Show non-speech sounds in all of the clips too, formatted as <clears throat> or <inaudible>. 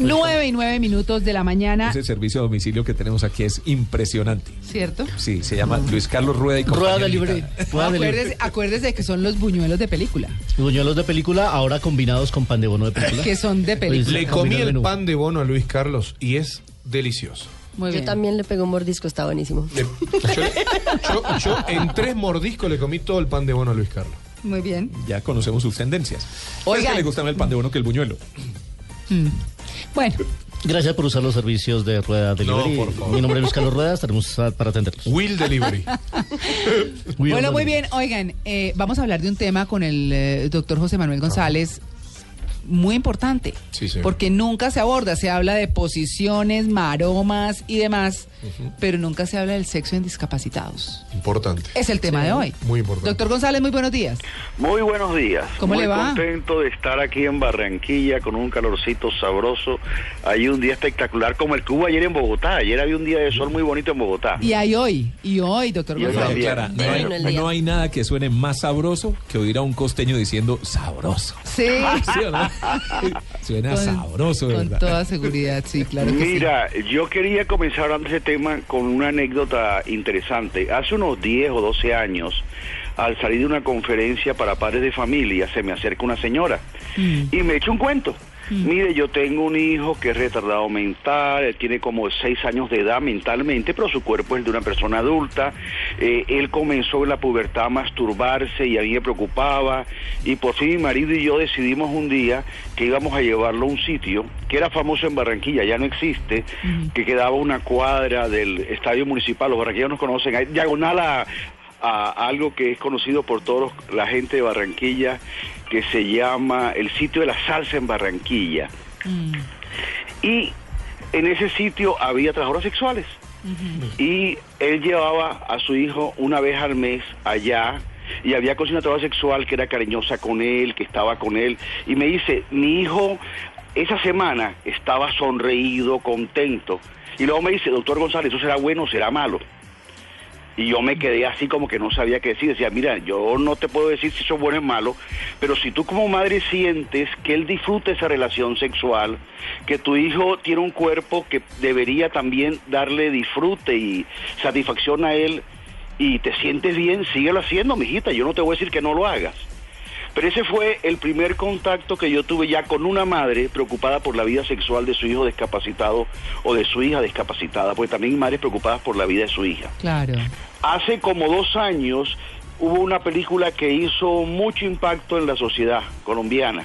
Nueve y nueve minutos de la mañana, Ese servicio a domicilio que tenemos aquí es impresionante. ¿cierto? Sí, se llama Luis Carlos Rueda y Rueda Delivery. limitada. Rueda Delivery. Acuérdese, acuérdese que son los buñuelos de película, Buñuelos de película, ahora combinados con pan de bono de <laughs> película. que son de película. Le comí el menú. pan de bono a Luis Carlos y es delicioso. Muy Yo bien. también le pego un mordisco, está buenísimo. Le- yo, yo- yo en tres mordiscos le comí todo el pan de bono a Luis Carlos. Muy bien. Ya conocemos sus tendencias. Oigan. Es que le gusta más el pan de bono que el buñuelo. Bueno, Gracias por usar los servicios de Rueda Delivery. por favor. Mi nombre es Luis Carlos Rueda, estaremos para atenderlos. Will Delivery. <laughs> <laughs> Will bueno, muy bien. Oigan, eh, vamos a hablar de un tema con el eh, doctor José Manuel González muy importante. Sí. Porque nunca se aborda, se habla de posiciones, maromas y demás, pero nunca se habla del sexo en discapacitados. Importante. Es el tema de hoy. Muy importante. Doctor González, muy buenos días. Muy buenos días. ¿Cómo Muy le va? contento de estar aquí en Barranquilla con un calorcito sabroso. Hay un día espectacular como el que hubo ayer en Bogotá. Ayer había un día de sol muy bonito en Bogotá. Y hay hoy, y hoy, doctor Y González. Clara, no, hay, día. no hay nada que suene más sabroso que oír a un costeño diciendo sabroso. Sí, <laughs> ¿Sí o no? <laughs> Suena Con- sabroso, de con verdad. toda seguridad, sí, claro que sí. Mira, yo quería comenzar hablando de ese tema con una anécdota interesante. Hace unos 10 o 12 años, al salir de una conferencia para padres de familia, se me acerca una señora Mm. y me echa un cuento. Mire, yo tengo un hijo que es retardado mental, él tiene como 6 años de edad mentalmente, pero su cuerpo es de una persona adulta. Eh, él comenzó en la pubertad a masturbarse y a mí me preocupaba. Y por fin mi marido y yo decidimos un día que íbamos a llevarlo a un sitio que era famoso en Barranquilla, ya no existe, que quedaba una cuadra del estadio municipal. Los barranquilleros nos conocen, hay diagonal a, a algo que es conocido por toda la gente de Barranquilla, que se llama el sitio de la salsa en Barranquilla. Y en ese sitio había trabajadoras sexuales. Y él llevaba a su hijo una vez al mes allá y había una trabajadora sexual que era cariñosa con él, que estaba con él. Y me dice, mi hijo esa semana estaba sonreído, contento. Y luego me dice, doctor González, ¿eso será bueno o será malo? Y yo me quedé así como que no sabía qué decir. Decía, mira, yo no te puedo decir si eso es bueno o malo, pero si tú como madre sientes que él disfruta esa relación sexual, que tu hijo tiene un cuerpo que debería también darle disfrute y satisfacción a él, y te sientes bien, síguelo haciendo, mijita. Yo no te voy a decir que no lo hagas. Pero ese fue el primer contacto que yo tuve ya con una madre preocupada por la vida sexual de su hijo discapacitado o de su hija discapacitada, porque también hay madres preocupadas por la vida de su hija. Claro. Hace como dos años hubo una película que hizo mucho impacto en la sociedad colombiana,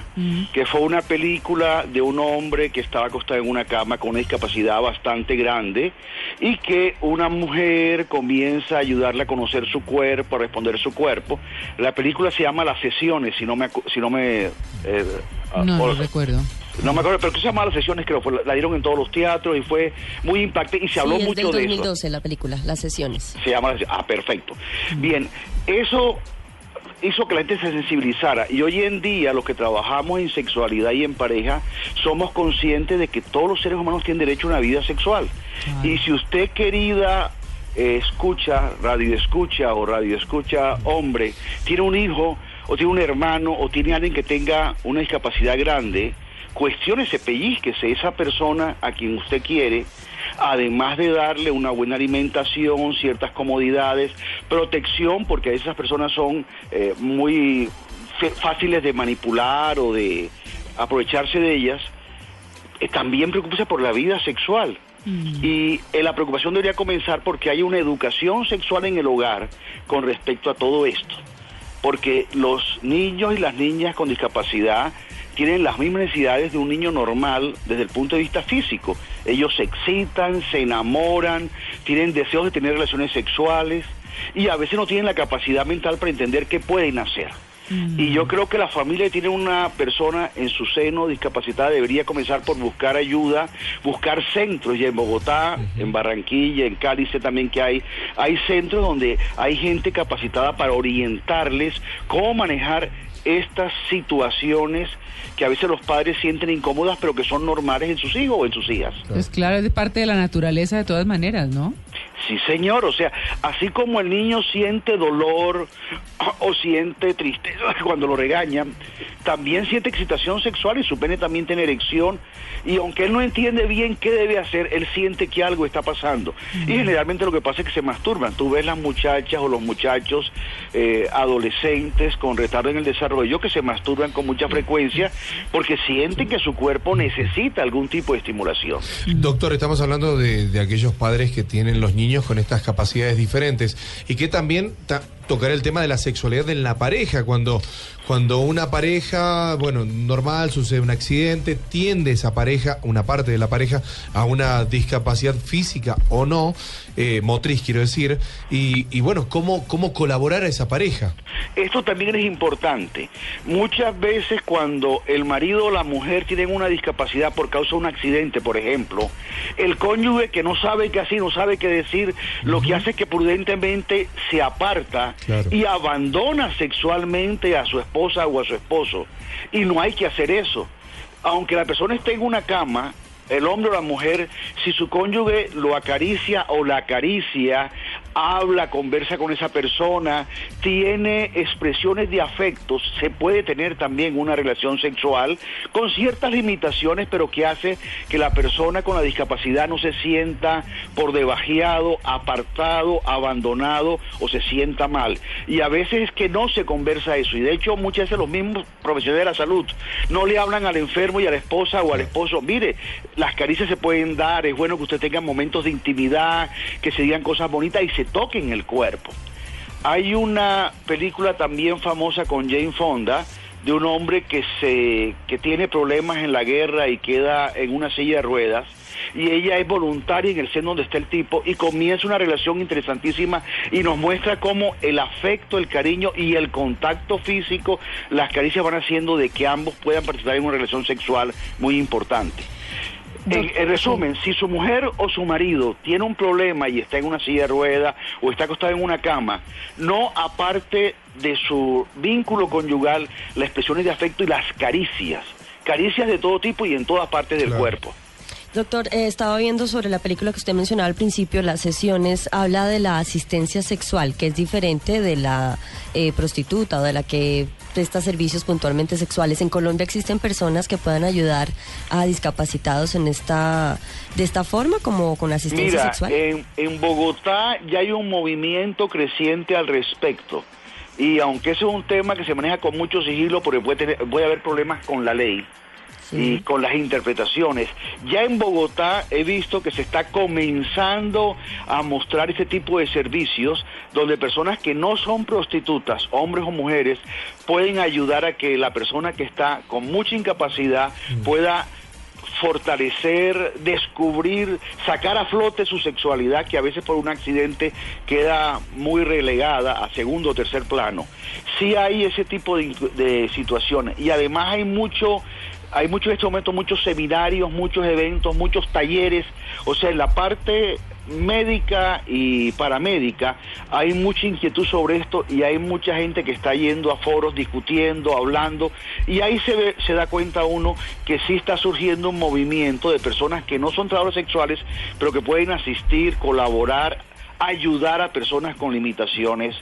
que fue una película de un hombre que estaba acostado en una cama con una discapacidad bastante grande y que una mujer comienza a ayudarle a conocer su cuerpo, a responder su cuerpo. La película se llama Las Sesiones, si no me... Si no me eh, ah, No, o- no recuerdo. No me acuerdo, pero que se llama Las Sesiones, creo, fue, la dieron en todos los teatros y fue muy impactante y se habló sí, es mucho del de eso. 2012 la película, Las Sesiones. Se llama Ah, perfecto. Bien, eso hizo que la gente se sensibilizara y hoy en día los que trabajamos en sexualidad y en pareja somos conscientes de que todos los seres humanos tienen derecho a una vida sexual. Y si usted querida eh, escucha, radio escucha o radio escucha hombre, tiene un hijo o tiene un hermano o tiene alguien que tenga una discapacidad grande, cuestiónese, pellizquese esa persona a quien usted quiere, además de darle una buena alimentación, ciertas comodidades, protección, porque esas personas son eh, muy fáciles de manipular o de aprovecharse de ellas, eh, también preocúpese por la vida sexual. Y eh, la preocupación debería comenzar porque hay una educación sexual en el hogar con respecto a todo esto. Porque los niños y las niñas con discapacidad tienen las mismas necesidades de un niño normal desde el punto de vista físico. Ellos se excitan, se enamoran, tienen deseos de tener relaciones sexuales y a veces no tienen la capacidad mental para entender qué pueden hacer. Y yo creo que la familia que tiene una persona en su seno discapacitada debería comenzar por buscar ayuda, buscar centros, ya en Bogotá, en Barranquilla, en Cali sé también que hay, hay centros donde hay gente capacitada para orientarles cómo manejar estas situaciones que a veces los padres sienten incómodas pero que son normales en sus hijos o en sus hijas. Pues claro, es de parte de la naturaleza de todas maneras, ¿no? Sí, señor, o sea, así como el niño siente dolor <clears throat> o siente tristeza <laughs> cuando lo regañan, también siente excitación sexual y su pene también tiene erección. Y aunque él no entiende bien qué debe hacer, él siente que algo está pasando. Y generalmente lo que pasa es que se masturban. Tú ves las muchachas o los muchachos eh, adolescentes con retardo en el desarrollo que se masturban con mucha frecuencia porque sienten que su cuerpo necesita algún tipo de estimulación. Doctor, estamos hablando de, de aquellos padres que tienen los niños con estas capacidades diferentes y que también ta- tocar el tema de la sexualidad en la pareja, cuando, cuando una pareja, bueno, normal, sucede un accidente, tiende esa pareja, una parte de la pareja, a una discapacidad física o no, eh, motriz quiero decir, y, y bueno, ¿cómo, ¿cómo colaborar a esa pareja? Esto también es importante. Muchas veces cuando el marido o la mujer tienen una discapacidad por causa de un accidente, por ejemplo, el cónyuge que no sabe qué hacer, no sabe qué decir, lo que hace es que prudentemente se aparta Y abandona sexualmente a su esposa o a su esposo. Y no hay que hacer eso. Aunque la persona esté en una cama, el hombre o la mujer, si su cónyuge lo acaricia o la acaricia, habla, conversa con esa persona, tiene expresiones de afectos, se puede tener también una relación sexual con ciertas limitaciones, pero que hace que la persona con la discapacidad no se sienta por debajeado, apartado, abandonado o se sienta mal. Y a veces es que no se conversa eso. Y de hecho muchas veces los mismos profesionales de la salud no le hablan al enfermo y a la esposa o al esposo, mire, las caricias se pueden dar, es bueno que usted tenga momentos de intimidad, que se digan cosas bonitas y se toquen el cuerpo. Hay una película también famosa con Jane Fonda de un hombre que se que tiene problemas en la guerra y queda en una silla de ruedas y ella es voluntaria en el seno donde está el tipo y comienza una relación interesantísima y nos muestra cómo el afecto, el cariño y el contacto físico, las caricias van haciendo de que ambos puedan participar en una relación sexual muy importante. En, en resumen, si su mujer o su marido tiene un problema y está en una silla de ruedas o está acostado en una cama, no aparte de su vínculo conyugal, las expresiones de afecto y las caricias, caricias de todo tipo y en todas partes del Claro. cuerpo. Doctor, eh, estaba viendo sobre la película que usted mencionaba al principio, las sesiones, habla de la asistencia sexual, que es diferente de la eh, prostituta o de la que presta servicios puntualmente sexuales. En Colombia existen personas que puedan ayudar a discapacitados en esta de esta forma, como con asistencia Mira, sexual. en, en Bogotá ya hay un movimiento creciente al respecto. Y aunque eso es un tema que se maneja con mucho sigilo, porque puede, tener- puede haber problemas con la ley y con las interpretaciones. Ya en Bogotá he visto que se está comenzando a mostrar este tipo de servicios donde personas que no son prostitutas, hombres o mujeres, pueden ayudar a que la persona que está con mucha incapacidad pueda fortalecer, descubrir, sacar a flote su sexualidad que a veces por un accidente queda muy relegada a segundo o tercer plano. Sí hay ese tipo de, de situaciones y además hay mucho hay mucho en este momento muchos seminarios, muchos eventos, muchos talleres, o sea, en la parte médica y paramédica hay mucha inquietud sobre esto y hay mucha gente que está yendo a foros discutiendo, hablando. Y ahí se ve, se da cuenta uno que sí está surgiendo un movimiento de personas que no son trabajadores sexuales, pero que pueden asistir, colaborar, ayudar a personas con limitaciones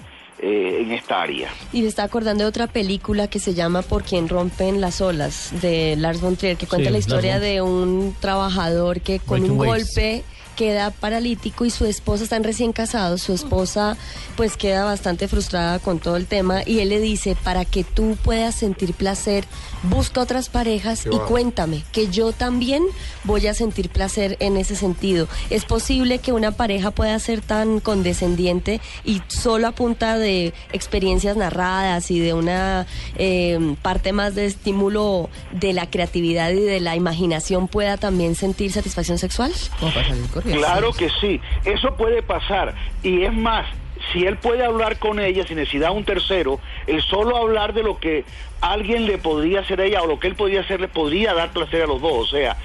eh, en esta área. Y me está acordando de otra película que se llama Por quien rompen las olas, de Lars von Trier, que cuenta Sí, la historia de un trabajador que con Breaking un Waves. golpe queda paralítico y su esposa están recién casados, su esposa pues queda bastante frustrada con todo el tema y él le dice, para que tú puedas sentir placer, busca otras parejas Qué y cuéntame que yo también voy a sentir placer en ese sentido. Es posible que una pareja pueda ser tan condescendiente y solo a punta de experiencias narradas y de una eh, parte más de estímulo de la creatividad y de la imaginación pueda también sentir satisfacción sexual? Como para salir Claro que sí, eso puede pasar. Y es más, si él puede hablar con ella sin necesidad de un tercero, el solo hablar de lo que alguien le podría hacer a ella o lo que él podría hacer le podría dar placer a los dos. O sea,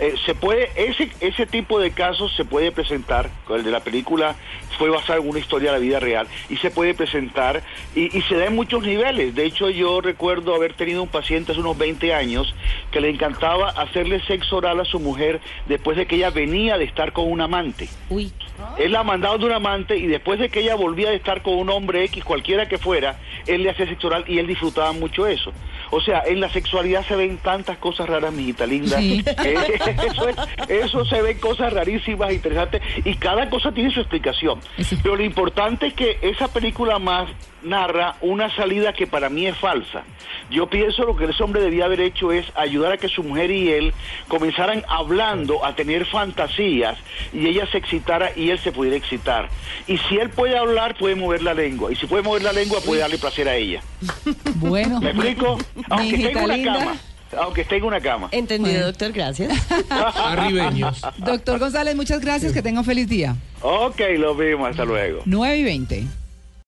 eh, se puede, ese, ese tipo de casos se puede presentar, el de la película fue basado en una historia de la vida real, y se puede presentar, y, y se da en muchos niveles. De hecho, yo recuerdo haber tenido un paciente hace unos 20 años que le encantaba hacerle sexo oral a su mujer después de que ella venía de estar con un amante. Uy, Él la mandaba de un amante y después de que ella volvía de estar con un hombre X, cualquiera que fuera, él le hacía sexo oral y él disfrutaba mucho eso. O sea, en la sexualidad se ven tantas cosas raras, mijita linda. Sí. Eh, <laughs> eso, es- eso se ven cosas rarísimas, interesantes, y cada cosa tiene su explicación. Pero lo importante es que esa película más narra una salida que para mí es falsa. Yo pienso lo que ese hombre debía haber hecho es ayudar a que su mujer y él comenzaran hablando, a tener fantasías, y ella se excitara y él se pudiera excitar. Y si él puede hablar, puede mover la lengua. Y si puede mover la lengua, puede darle placer a ella. <laughs> Bueno. ¿Me explico? <laughs> Aunque esté en Mijita una linda. cama. Aunque esté en una cama. Entendido, Bueno. doctor, gracias. <laughs> Arribeños. Doctor González, muchas gracias. Que tenga un feliz día. Ok, lo vemos. Hasta luego. 9 y 20.